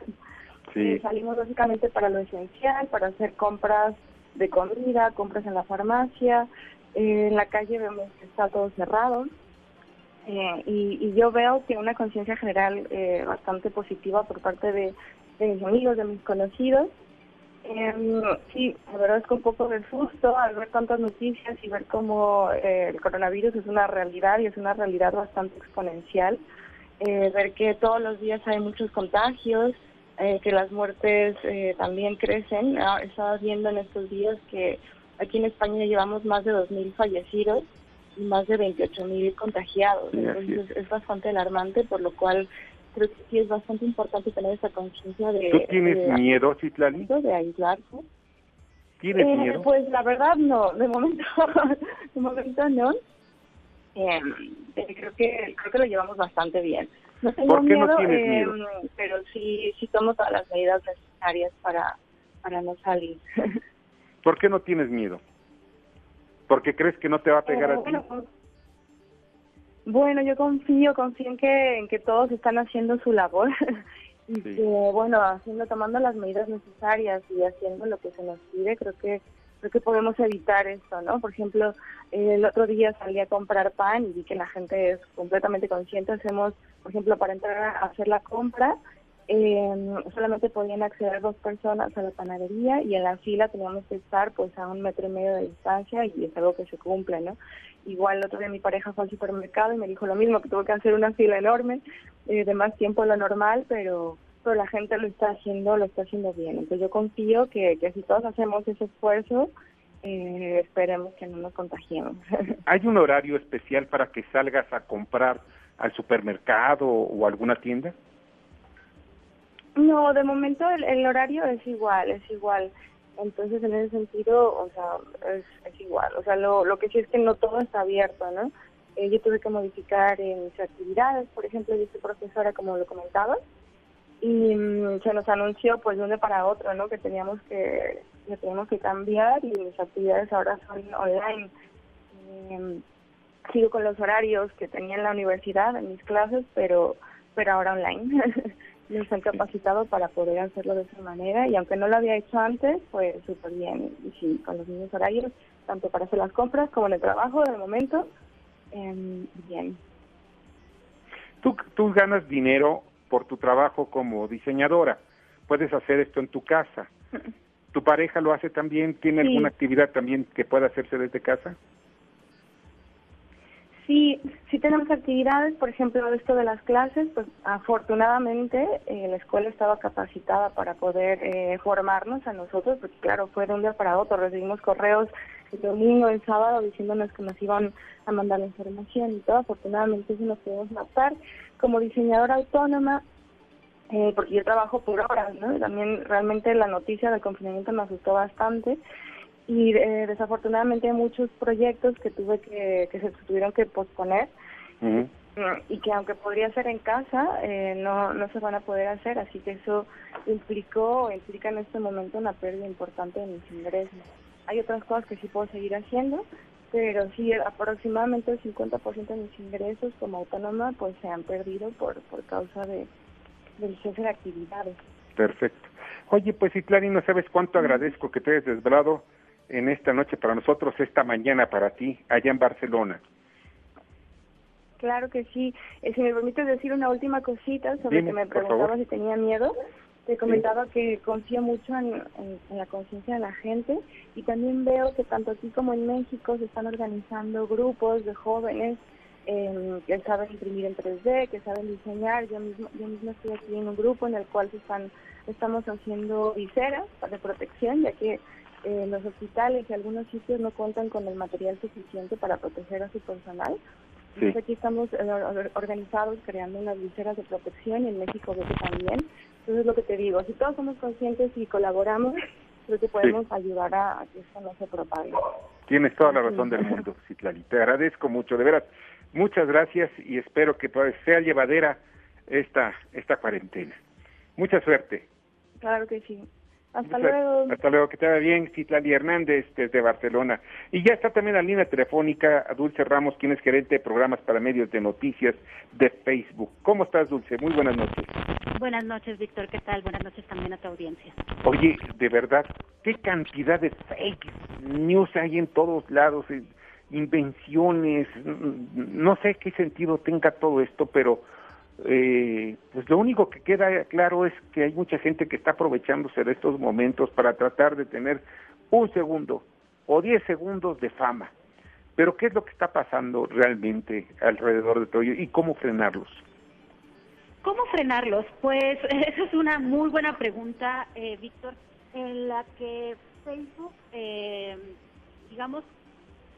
Sí. salimos básicamente para lo esencial, para hacer compras de comida, compras en la farmacia. Eh, en la calle vemos que está todo cerrado. Eh, y, y yo veo que una conciencia general eh, bastante positiva por parte de, de mis amigos, de mis conocidos. Em, sí, la verdad es que un poco de susto al ver tantas noticias y ver cómo eh, el coronavirus es una realidad y es una realidad bastante exponencial. Eh, ver que todos los días hay muchos contagios, eh, que las muertes eh, también crecen. Ah, estaba viendo en estos días que aquí en España llevamos más de 2.000 fallecidos y más de 28.000 contagiados. Entonces es bastante alarmante, por lo cual creo que sí es bastante importante tener esa conciencia de... ¿Tú tienes de- miedo, Citlali? de aislarse. ¿Tienes Eh, miedo? Pues la verdad no, de momento, *laughs* de momento no. Eh, eh, creo que creo que lo llevamos bastante bien. No tengo ¿Por qué no miedo, tienes eh, miedo? pero sí sí tomo todas las medidas necesarias para para no salir. *laughs* ¿Por qué no tienes miedo? ¿Porque crees que no te va a pegar a ti? Bueno, pues, Bueno, yo confío, confío en que, en que todos están haciendo su labor *laughs* y que, bueno, haciendo, tomando las medidas necesarias y haciendo lo que se nos pide, creo que creo que podemos evitar esto, ¿no? Por ejemplo, el otro día salí a comprar pan y vi que la gente es completamente consciente. Hacemos, por ejemplo, para entrar a hacer la compra, eh, solamente podían acceder dos personas a la panadería y en la fila teníamos que estar pues a un metro y medio de distancia y es algo que se cumple, ¿no? Igual el otro día mi pareja fue al supermercado y me dijo lo mismo, que tuvo que hacer una fila enorme, eh, de más tiempo lo normal, pero pero la gente lo está haciendo, lo está haciendo bien. Entonces yo confío que, que si todos hacemos ese esfuerzo, eh, esperemos que no nos contagiemos. *laughs* ¿Hay un horario especial para que salgas a comprar al supermercado o alguna tienda? No, de momento el, el horario es igual, es igual. Entonces, en ese sentido, o sea, es, es igual. O sea, lo, lo que sí es que no todo está abierto, ¿no? Eh, yo tuve que modificar eh, mis actividades, por ejemplo, yo soy profesora, como lo comentaba, y mm, se nos anunció, pues, de un para otro, ¿no? Que teníamos que, que teníamos que cambiar y mis actividades ahora son online. Em, sigo con los horarios que tenía en la universidad, en mis clases, pero, pero ahora online. *laughs* Nos han capacitado para poder hacerlo de esa manera y aunque no lo había hecho antes, pues súper bien. Y sí, con los mismos horarios, tanto para hacer las compras como en el trabajo, de momento, em, bien. Tú, tú ganas dinero por tu trabajo como diseñadora. Puedes hacer esto en tu casa. *laughs* ¿Tu pareja lo hace también? ¿Tiene Sí. alguna actividad también que pueda hacerse desde casa? Sí, sí tenemos actividades, por ejemplo, esto de las clases, pues afortunadamente eh, la escuela estaba capacitada para poder eh, formarnos a nosotros, porque claro, fue de un día para otro, recibimos correos el domingo, el sábado, diciéndonos que nos iban a mandar la información y todo, afortunadamente eso nos pudimos adaptar. Como diseñadora autónoma, eh, porque yo trabajo por horas, ¿no? También realmente la noticia del confinamiento me asustó bastante y eh, desafortunadamente hay muchos proyectos que tuve que, que se tuvieron que posponer mm, y que aunque podría ser en casa, eh, no, no se van a poder hacer, así que eso implicó o implica en este momento una pérdida importante de mis ingresos. Hay otras cosas que sí puedo seguir haciendo, pero sí aproximadamente el 50% de mis ingresos como autónoma pues se han perdido por, por causa de, del cese de actividades. Perfecto. Oye, pues Citlali, no sabes cuánto agradezco que te hayas desvelado en esta noche para nosotros, esta mañana para ti, allá en Barcelona. Claro que sí. Eh, si me permites decir una última cosita sobre Dime, que me preguntaba si tenía miedo, te comentaba que confío mucho en, en- en la conciencia de la gente y también veo que tanto aquí como en México se están organizando grupos de jóvenes eh, que saben imprimir en 3D, que saben diseñar. Yo mismo, yo misma estoy aquí en un grupo en el cual se están, estamos haciendo viseras de protección, ya que eh, los hospitales y algunos sitios no cuentan con el material suficiente para proteger a su personal. Entonces aquí estamos eh, or- organizados creando unas viseras de protección y en México veo que también. Entonces lo que te digo, si todos somos conscientes y colaboramos, creo que podemos ayudar a, que esto no se propague. Tienes toda la razón del mundo, *laughs* Citlali. Te agradezco mucho, de veras. Muchas gracias y espero que sea llevadera esta, esta cuarentena. Mucha suerte. Claro que sí. Hasta luego. Hasta luego, que te vaya bien, Citlali Hernández desde Barcelona. Y ya está también la línea telefónica a Dulce Ramos, quien es gerente de programas para medios de noticias de Facebook. ¿Cómo estás, Dulce? Muy buenas noches. Buenas noches, Víctor. ¿Qué tal? Buenas noches también a tu audiencia. Oye, de verdad, ¿qué cantidad de fake news hay en todos lados? Eh, Invenciones, mm, no sé qué sentido tenga todo esto, pero eh, pues lo único que queda claro es que hay mucha gente que está aprovechándose de estos momentos para tratar de tener un segundo o diez segundos de fama. Pero ¿qué es lo que está pasando realmente alrededor de todo ello y cómo frenarlos? ¿Cómo frenarlos? Pues *laughs* esa es una muy buena pregunta, eh, Víctor, en la que Facebook, eh, digamos,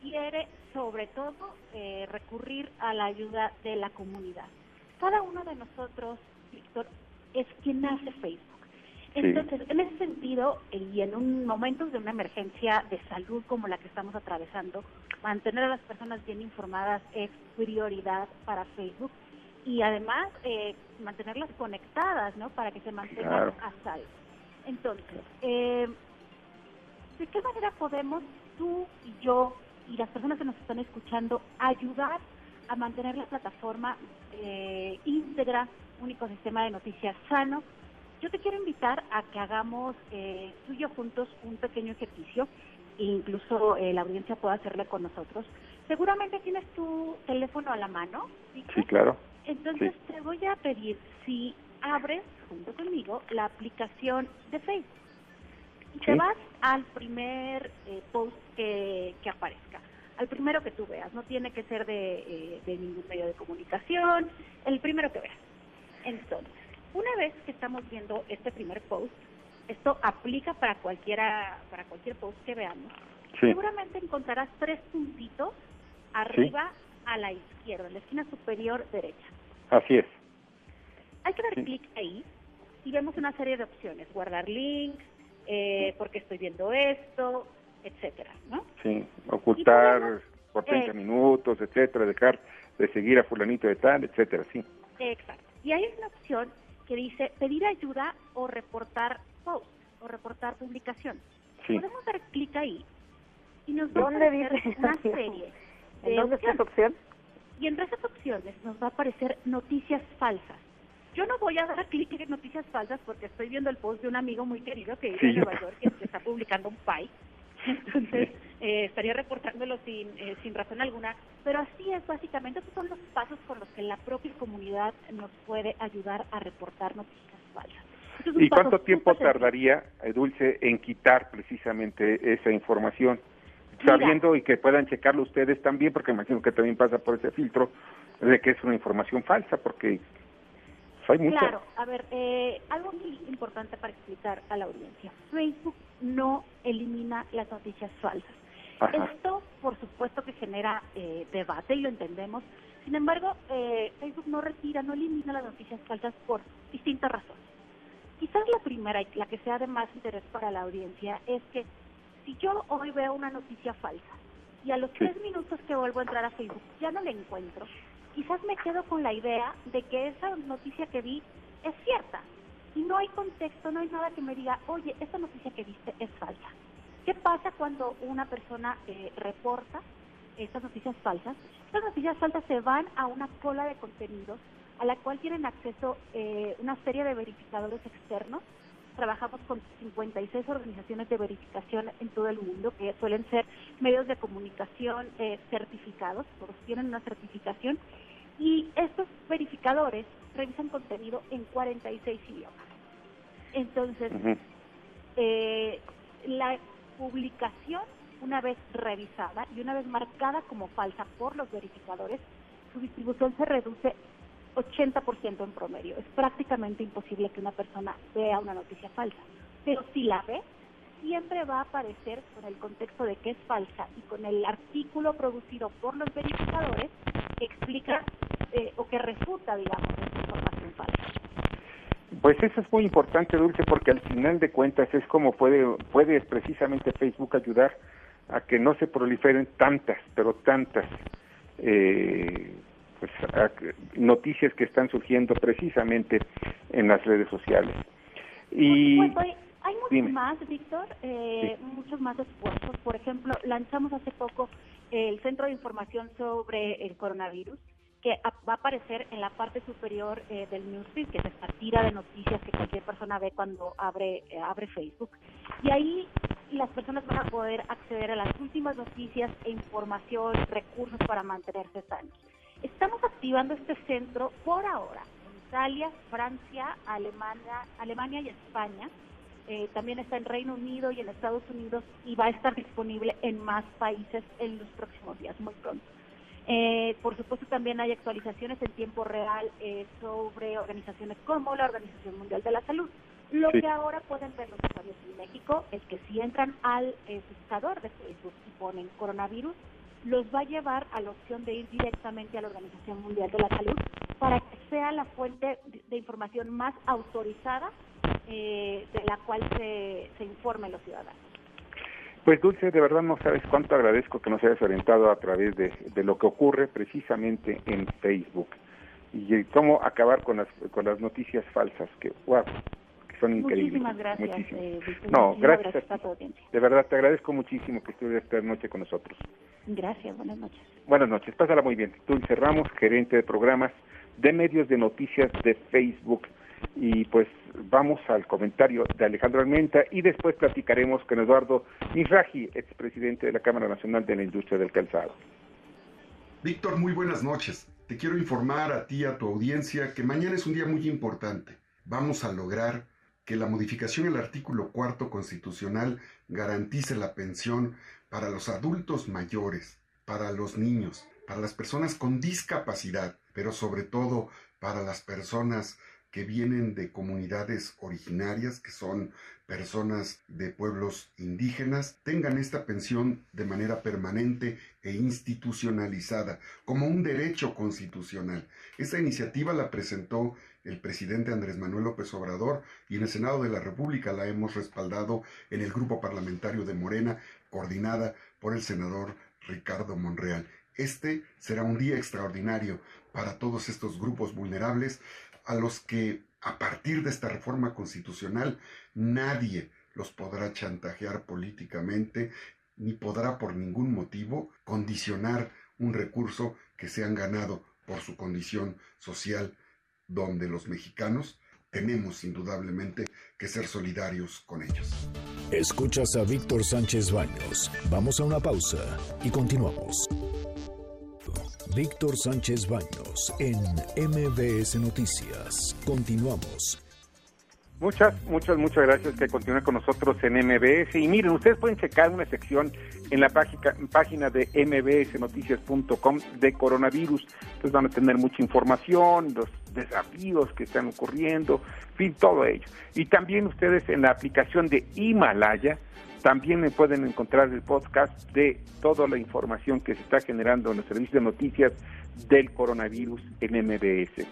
quiere sobre todo eh, recurrir a la ayuda de la comunidad. Cada uno de nosotros, Víctor, es quien hace Facebook. Entonces, en ese sentido, y en un momento de una emergencia de salud como la que estamos atravesando, mantener a las personas bien informadas es prioridad para Facebook y además eh, mantenerlas conectadas, ¿no? Para que se mantengan Claro. a salvo. Entonces, eh, ¿de qué manera podemos tú y yo y las personas que nos están escuchando ayudar a mantener la plataforma eh, íntegra, un ecosistema de noticias sano? Yo te quiero invitar a que hagamos eh, tú y yo juntos un pequeño ejercicio, e incluso eh, la audiencia pueda hacerlo con nosotros. Seguramente tienes tu teléfono a la mano? Sí, claro. Entonces te voy a pedir si abres junto conmigo la aplicación de Facebook y te Sí. vas al primer eh, post que, que aparezca, al primero que tú veas, no tiene que ser de, eh, de ningún medio de comunicación, el primero que veas. Entonces, una vez que estamos viendo este primer post, esto aplica para cualquiera, para cualquier post que veamos. Sí. Seguramente encontrarás tres puntitos arriba a la izquierda, en la esquina superior derecha. Así es. Hay que dar clic ahí y vemos una serie de opciones, guardar links, eh, porque estoy viendo esto, etcétera, ¿no? Sí, ocultar podemos- por 30 eh. minutos, etcétera, dejar de seguir a fulanito de tal, etcétera, sí. Exacto. Y hay una opción que dice pedir ayuda o reportar post o reportar publicación. Sí. Podemos dar clic ahí y nos va a ¿Dónde aparecer una serie? De ¿En dónde está esa opciones. Y entre esas opciones nos va a aparecer noticias falsas. Yo no voy a dar clic en noticias falsas porque estoy viendo el post de un amigo muy querido que vive Sí, en Nueva York que que está publicando un pie. *laughs* Entonces, eh, estaría reportándolo sin, eh, sin razón alguna. Pero así es, básicamente, esos son los pasos por los que la propia comunidad nos puede ayudar a reportar noticias falsas. Es ¿Y cuánto tiempo tardaría, eh, Dulce, en quitar precisamente esa información? Sabiendo y que puedan checarlo ustedes también, porque imagino que también pasa por ese filtro de que es una información falsa, porque hay mucho. Claro, a ver, eh, algo muy importante para explicar a la audiencia. Facebook no elimina las noticias falsas. Ajá. Esto, por supuesto, que genera eh, debate y lo entendemos. Sin embargo, eh, Facebook no retira, no elimina las noticias falsas por distintas razones. Quizás la primera y la que sea de más interés para la audiencia es que si yo hoy veo una noticia falsa y a los tres minutos que vuelvo a entrar a Facebook ya no la encuentro, quizás me quedo con la idea de que esa noticia que vi es cierta y no hay contexto, no hay nada que me diga, oye, esta noticia que viste es falsa. ¿Qué pasa cuando una persona eh, reporta estas noticias falsas? Estas noticias falsas se van a una cola de contenidos a la cual tienen acceso eh, una serie de verificadores externos. Trabajamos con 56 organizaciones de verificación en todo el mundo, que suelen ser medios de comunicación eh, certificados, todos tienen una certificación, y estos verificadores revisan contenido en 46 idiomas. Entonces, eh, la publicación, una vez revisada y una vez marcada como falsa por los verificadores, su distribución se reduce 80% en promedio. Es prácticamente imposible que una persona vea una noticia falsa. Pero si la ve, siempre va a aparecer con el contexto de que es falsa y con el artículo producido por los verificadores que explica eh, o que refuta, digamos, esta información falsa. Pues eso es muy importante, Dulce, porque al final de cuentas es como puede, puede precisamente Facebook ayudar a que no se proliferen tantas, pero tantas eh, pues, noticias que están surgiendo precisamente en las redes sociales. Y Pues hay, muchas más, Víctor, eh, muchos más esfuerzos. Por ejemplo, lanzamos hace poco el Centro de Información sobre el Coronavirus, que va a aparecer en la parte superior eh, del newsfeed, que es esta tira de noticias que cualquier persona ve cuando abre, eh, abre Facebook. Y ahí las personas van a poder acceder a las últimas noticias e información, recursos para mantenerse sanos. Estamos activando este centro por ahora en Italia, Francia, Alemania, Alemania y España. Eh, también está en Reino Unido y en Estados Unidos y va a estar disponible en más países en los próximos días, muy pronto. Eh, por supuesto, también hay actualizaciones en tiempo real eh, sobre organizaciones como la Organización Mundial de la Salud. Lo que ahora pueden ver los usuarios en México es que si entran al eh, buscador de Facebook y ponen coronavirus, los va a llevar a la opción de ir directamente a la Organización Mundial de la Salud para que sea la fuente de información más autorizada de la cual se, se informen los ciudadanos. Pues Dulce, de verdad no sabes cuánto agradezco que nos hayas orientado a través de, lo que ocurre precisamente en Facebook y cómo acabar con las con las noticias falsas que wow, son increíbles. Muchísimas gracias. Eh, no, gracias. a, De verdad te agradezco muchísimo que estuvieras esta noche con nosotros. Gracias, buenas noches. Buenas noches, pásala muy bien. Dulce Ramos, gerente de programas de medios de noticias de Facebook y pues vamos al comentario de Alejandro Almenta y después platicaremos con Eduardo Misraji, expresidente de la Cámara Nacional de la Industria del Calzado. Víctor, muy buenas noches. Te quiero informar a ti y a tu audiencia que mañana es un día muy importante. Vamos a lograr que la modificación del artículo cuarto constitucional garantice la pensión para los adultos mayores, para los niños, para las personas con discapacidad, pero sobre todo para las personas que vienen de comunidades originarias, que son personas de pueblos indígenas, tengan esta pensión de manera permanente e institucionalizada, como un derecho constitucional. Esta iniciativa la presentó el presidente Andrés Manuel López Obrador y en el Senado de la República la hemos respaldado en el grupo parlamentario de Morena, coordinada por el senador Ricardo Monreal. Este será un día extraordinario para todos estos grupos vulnerables a los que a partir de esta reforma constitucional nadie los podrá chantajear políticamente ni podrá por ningún motivo condicionar un recurso que se han ganado por su condición social, donde los mexicanos tenemos indudablemente que ser solidarios con ellos. Escuchas a Víctor Sánchez Baños. Vamos a una pausa y continuamos. Víctor Sánchez Baños en MBS Noticias. Continuamos. Muchas, muchas, muchas gracias que continúe con nosotros en MBS. Y miren, ustedes pueden checar una sección en la página, página de mbsnoticias.com de coronavirus. Entonces van a tener mucha información, los desafíos que están ocurriendo, en fin, todo ello. Y también ustedes en la aplicación de Himalaya, también me pueden encontrar el podcast de toda la información que se está generando en los servicios de noticias del coronavirus en MBS.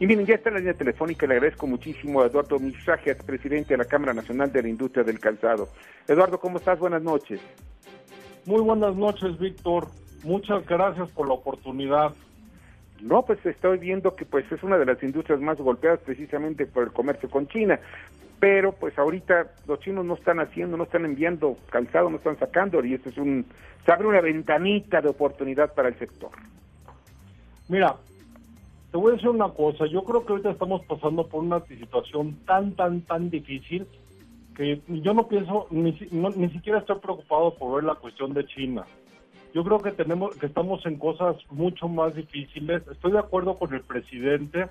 Y miren, ya está la línea telefónica, le agradezco muchísimo a Eduardo Misajes, presidente de la Cámara Nacional de la Industria del Calzado. Eduardo, ¿cómo estás? Buenas noches. Muy buenas noches, Víctor. Muchas gracias por la oportunidad. No, pues estoy viendo que pues es una de las industrias más golpeadas precisamente por el comercio con China pero pues ahorita los chinos no están haciendo, no están enviando calzado, no están sacando y esto es un, se abre una ventanita de oportunidad para el sector. Mira, te voy a decir una cosa, yo creo que ahorita estamos pasando por una situación tan, tan, tan difícil que yo no pienso, ni, ni siquiera estoy preocupado por ver la cuestión de China. Yo creo que tenemos, que estamos en cosas mucho más difíciles. Estoy de acuerdo con el presidente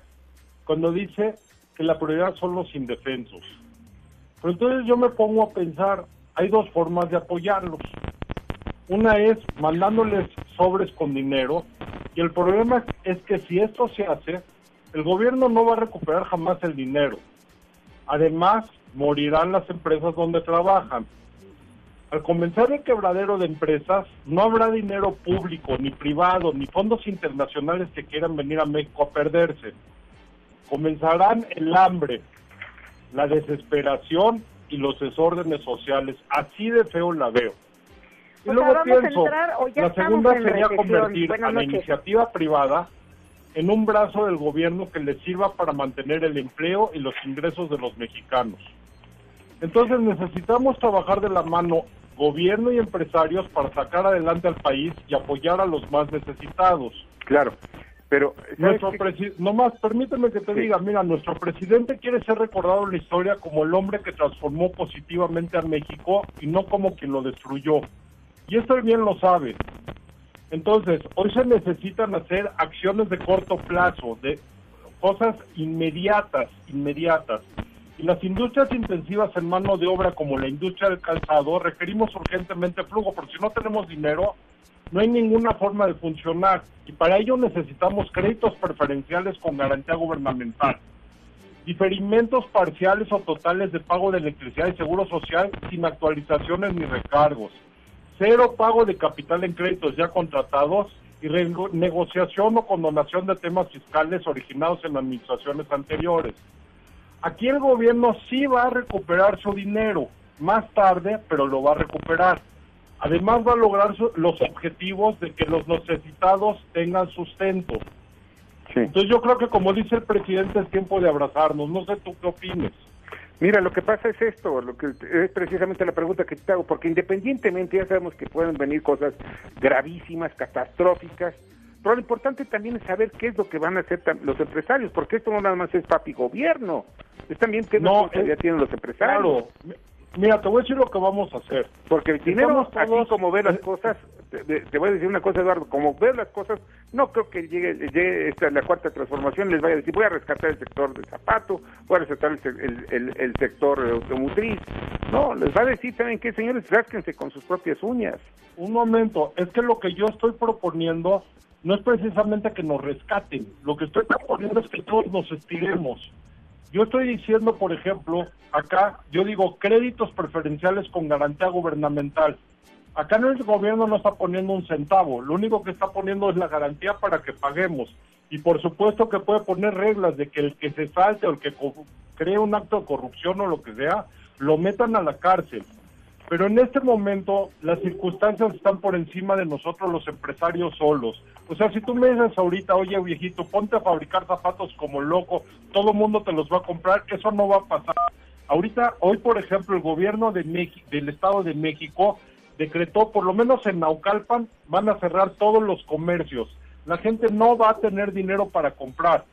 cuando dice que la prioridad son los indefensos. Pero entonces yo me pongo a pensar, hay dos formas de apoyarlos. Una es mandándoles sobres con dinero y el problema es que si esto se hace, el gobierno no va a recuperar jamás el dinero. Además, morirán las empresas donde trabajan. Al comenzar el quebradero de empresas, no habrá dinero público, ni privado, ni fondos internacionales que quieran venir a México a perderse comenzarán el hambre, la desesperación y los desórdenes sociales. Así de feo la veo. Y luego pienso, la segunda sería convertir a la iniciativa privada en un brazo del gobierno que le sirva para mantener el empleo y los ingresos de los mexicanos. Entonces necesitamos trabajar de la mano gobierno y empresarios para sacar adelante al país y apoyar a los más necesitados. Claro, pero nuestro presi- nomás permíteme que te diga, mira, nuestro presidente quiere ser recordado en la historia como el hombre que transformó positivamente a México y no como quien lo destruyó. Y esto él bien lo sabe. Entonces, hoy se necesitan hacer acciones de corto plazo, de cosas inmediatas, inmediatas. Y las industrias intensivas en mano de obra como la industria del calzado requerimos urgentemente flujo, porque si no tenemos dinero, no hay ninguna forma de funcionar. Y para ello necesitamos créditos preferenciales con garantía gubernamental. Diferimentos parciales o totales de pago de electricidad y seguro social sin actualizaciones ni recargos. Cero pago de capital en créditos ya contratados y renegociación o condonación de temas fiscales originados en administraciones anteriores. Aquí el gobierno sí va a recuperar su dinero, más tarde, pero lo va a recuperar. Además va a lograr su- los objetivos de que los necesitados tengan sustento. Entonces yo creo que como dice el presidente es tiempo de abrazarnos. No sé tú qué opines. Mira, lo que pasa es esto, lo que es precisamente la pregunta que te hago, porque independientemente ya sabemos que pueden venir cosas gravísimas, catastróficas, pero lo importante también es saber qué es lo que van a hacer los empresarios, porque esto no nada más es papi gobierno, es también qué No, responsabilidad es- tienen los empresarios. Claro. Mira, te voy a decir lo que vamos a hacer. Porque el dinero, todos- así como ve las cosas, te, voy a decir una cosa, Eduardo, como ve las cosas, no creo que llegue, llegue esta, la cuarta transformación, les vaya a decir, voy a rescatar el sector del zapato, voy a rescatar el, el, el- el sector automotriz. No, les va a decir, ¿saben qué, señores? Rásquense con sus propias uñas. Un momento, es que lo que yo estoy proponiendo no es precisamente que nos rescaten, lo que estoy proponiendo es que todos nos estiremos. Yo estoy diciendo, por ejemplo, acá, yo digo créditos preferenciales con garantía gubernamental. Acá no el gobierno no está poniendo un centavo, lo único que está poniendo es la garantía para que paguemos. Y por supuesto que puede poner reglas de que el que se salte o el que cree un acto de corrupción o lo que sea, lo metan a la cárcel. Pero en este momento las circunstancias están por encima de nosotros los empresarios solos. O sea, si tú me dices ahorita, oye viejito, ponte a fabricar zapatos como loco, todo mundo te los va a comprar, eso no va a pasar. Ahorita, hoy por ejemplo, el gobierno de del Estado de México decretó, por lo menos en Naucalpan, van a cerrar todos los comercios. La gente no va a tener dinero para comprar.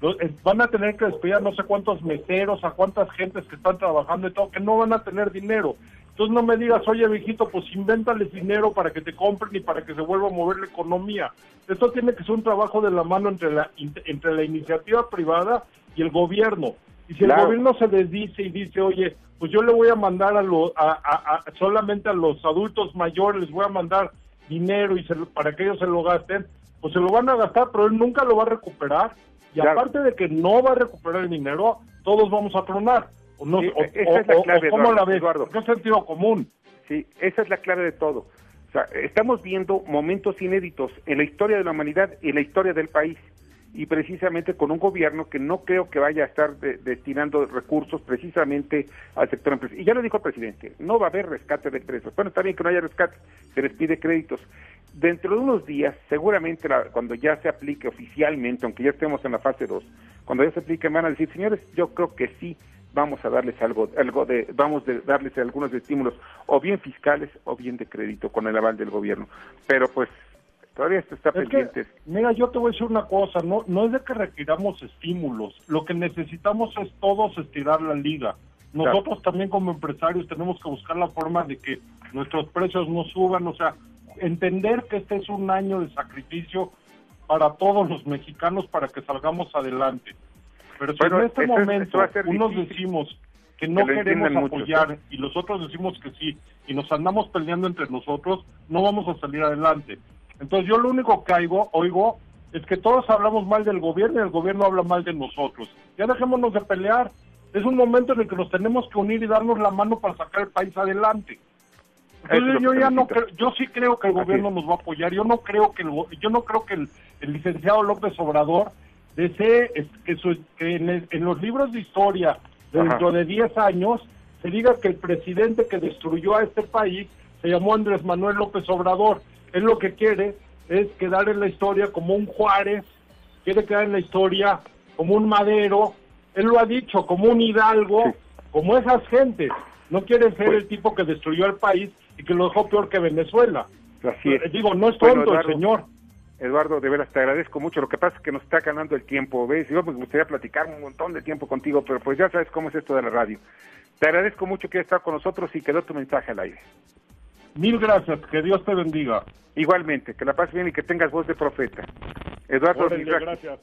Eh, Van a tener que despedir no sé cuántos meseros, a cuántas gentes que están trabajando y todo, que no van a tener dinero. Entonces no me digas, oye viejito, pues invéntales dinero para que te compren y para que se vuelva a mover la economía. Esto tiene que ser un trabajo de la mano entre la, entre la iniciativa privada y el gobierno. Y si Claro. el gobierno se desdice y dice, oye, pues yo le voy a mandar a, lo, a, a- a- solamente a los adultos mayores, les voy a mandar dinero y se para que ellos se lo gasten, pues se lo van a gastar, pero él nunca lo va a recuperar. Y Claro. aparte de que no va a recuperar el dinero, todos vamos a tronar. No, Sí, o- esa es la o clave, ¿Cómo Eduardo, la ves? Eduardo. Es sentido común. Sí, esa es la clave de todo. O sea, estamos viendo momentos inéditos en la historia de la humanidad y en la historia del país. Y precisamente con un gobierno que no creo que vaya a estar de- destinando recursos precisamente al sector empresarial. Y ya lo dijo el presidente, no va a haber rescate de empresas. Bueno, está bien que no haya rescate, se les pide créditos. Dentro de unos días, seguramente la- cuando ya se aplique oficialmente, aunque ya estemos en la fase 2, cuando ya se aplique van a decir, señores, yo creo que sí vamos a darles algo, algo de, vamos a darles algunos estímulos, o bien fiscales o bien de crédito con el aval del gobierno. Pero pues todavía esto está Es que, pendiente. mira, yo te voy a decir una cosa, no, no es de que requiramos estímulos, lo que necesitamos es todos estirar la liga. Nosotros también como empresarios tenemos que buscar la forma de que nuestros precios no suban, o sea, entender que este es un año de sacrificio para todos los mexicanos para que salgamos adelante. Pero si Bueno, en este es- momento unos difícil. decimos que no Que queremos apoyar y los otros decimos que sí y nos andamos peleando entre nosotros, no vamos a salir adelante. Entonces yo lo único que oigo, oigo es que todos hablamos mal del gobierno y el gobierno habla mal de nosotros. Ya dejémonos de pelear. Es un momento en el que nos tenemos que unir y darnos la mano para sacar el país adelante. Entonces yo ya no creo, yo sí creo que el gobierno nos va a apoyar. Yo no creo que el, yo no creo que el, el licenciado López Obrador desee es- que, su- que en, el- en los libros de historia dentro Ajá. de 10 años se diga que el presidente que destruyó a este país se llamó Andrés Manuel López Obrador. Él lo que quiere es quedar en la historia como un Juárez, quiere quedar en la historia como un Madero, él lo ha dicho, como un Hidalgo, como esas gentes. No quiere ser el tipo que destruyó el país y que lo dejó peor que Venezuela. Así es. Digo, no es Bueno, tonto Eduardo, el señor. Eduardo, de veras te agradezco mucho. Lo que pasa es que nos está ganando el tiempo, ¿ves? Yo me gustaría platicar un montón de tiempo contigo, pero pues ya sabes cómo es esto de la radio. Te agradezco mucho que hayas estado con nosotros y quedó tu mensaje al aire. Mil gracias, que Dios te bendiga. Igualmente, que la pases bien y que tengas voz de profeta. Eduardo Órale, gracias.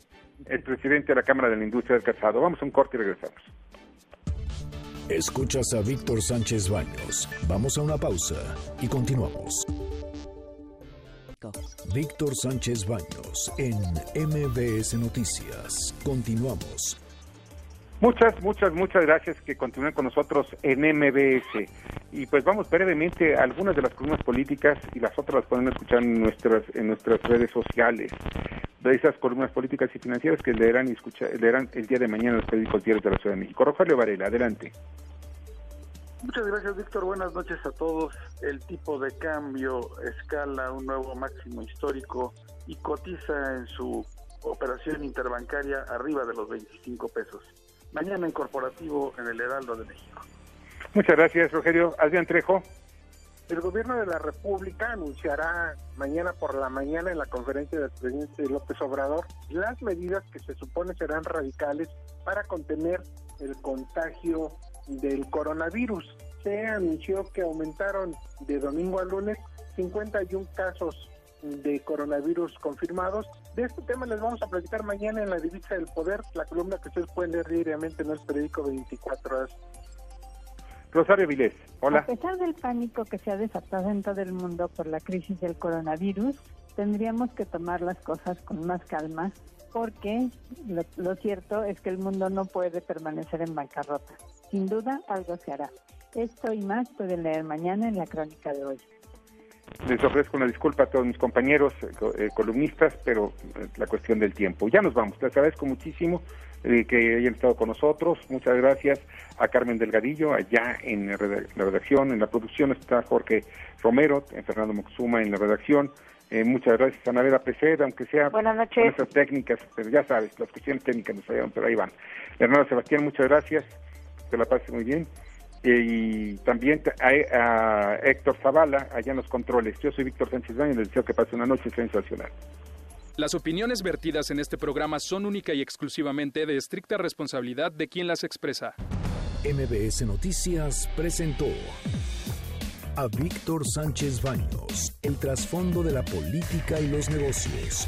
el presidente de la Cámara de la Industria del Calzado. Vamos a un corte y regresamos. Escuchas a Víctor Sánchez Baños. Vamos a una pausa y continuamos. Víctor Sánchez Baños en MBS Noticias. Continuamos. Muchas, muchas, muchas gracias que continúen con nosotros en MBS. Y pues vamos brevemente a algunas de las columnas políticas y las otras las pueden escuchar en nuestras, en nuestras redes sociales. De esas columnas políticas y financieras que leerán y escuchar, leerán el día de mañana los periódicos diarios de la Ciudad de México. Rogelio Varela, adelante. Muchas gracias, Víctor. Buenas noches a todos. El tipo de cambio escala un nuevo máximo histórico y cotiza en su operación interbancaria arriba de los 25 pesos. Mañana en corporativo en el Heraldo de México. Muchas gracias, Rogelio. Adrián Trejo. El gobierno de la República anunciará mañana por la mañana en la conferencia del presidente López Obrador las medidas que se supone serán radicales para contener el contagio del coronavirus. Se anunció que aumentaron de domingo a lunes 51 casos de coronavirus confirmados. De este tema les vamos a platicar mañana en la Divisa del Poder, la columna que ustedes pueden leer diariamente en el periódico 24 horas. Rosario Vilés, A hola. pesar del pánico que se ha desatado en todo el mundo por la crisis del coronavirus, tendríamos que tomar las cosas con más calma porque lo cierto es que el mundo no puede permanecer en bancarrota. Sin duda, algo se hará. Esto y más pueden leer mañana en la crónica de hoy. Les ofrezco una disculpa a todos mis compañeros eh, eh, columnistas, pero eh, la cuestión del tiempo. Ya nos vamos. Les agradezco muchísimo eh, que hayan estado con nosotros. Muchas gracias a Carmen Delgadillo, allá en la reda- la redacción, en la producción está Jorge Romero, Fernando Moxuma en la redacción. Eh, muchas gracias a Anabela Peseda, aunque sea Buenas noches. con estas técnicas, pero ya sabes, las cuestiones técnicas nos fallaron, pero ahí van. Hernando Sebastián, muchas gracias, que la pases muy bien. Y también a Héctor Zavala, allá en los controles. Yo soy Víctor Sánchez Baño y les deseo que pase una noche sensacional. Las opiniones vertidas en este programa son única y exclusivamente de estricta responsabilidad de quien las expresa. MBS Noticias presentó a Víctor Sánchez Baños, el trasfondo de la política y los negocios.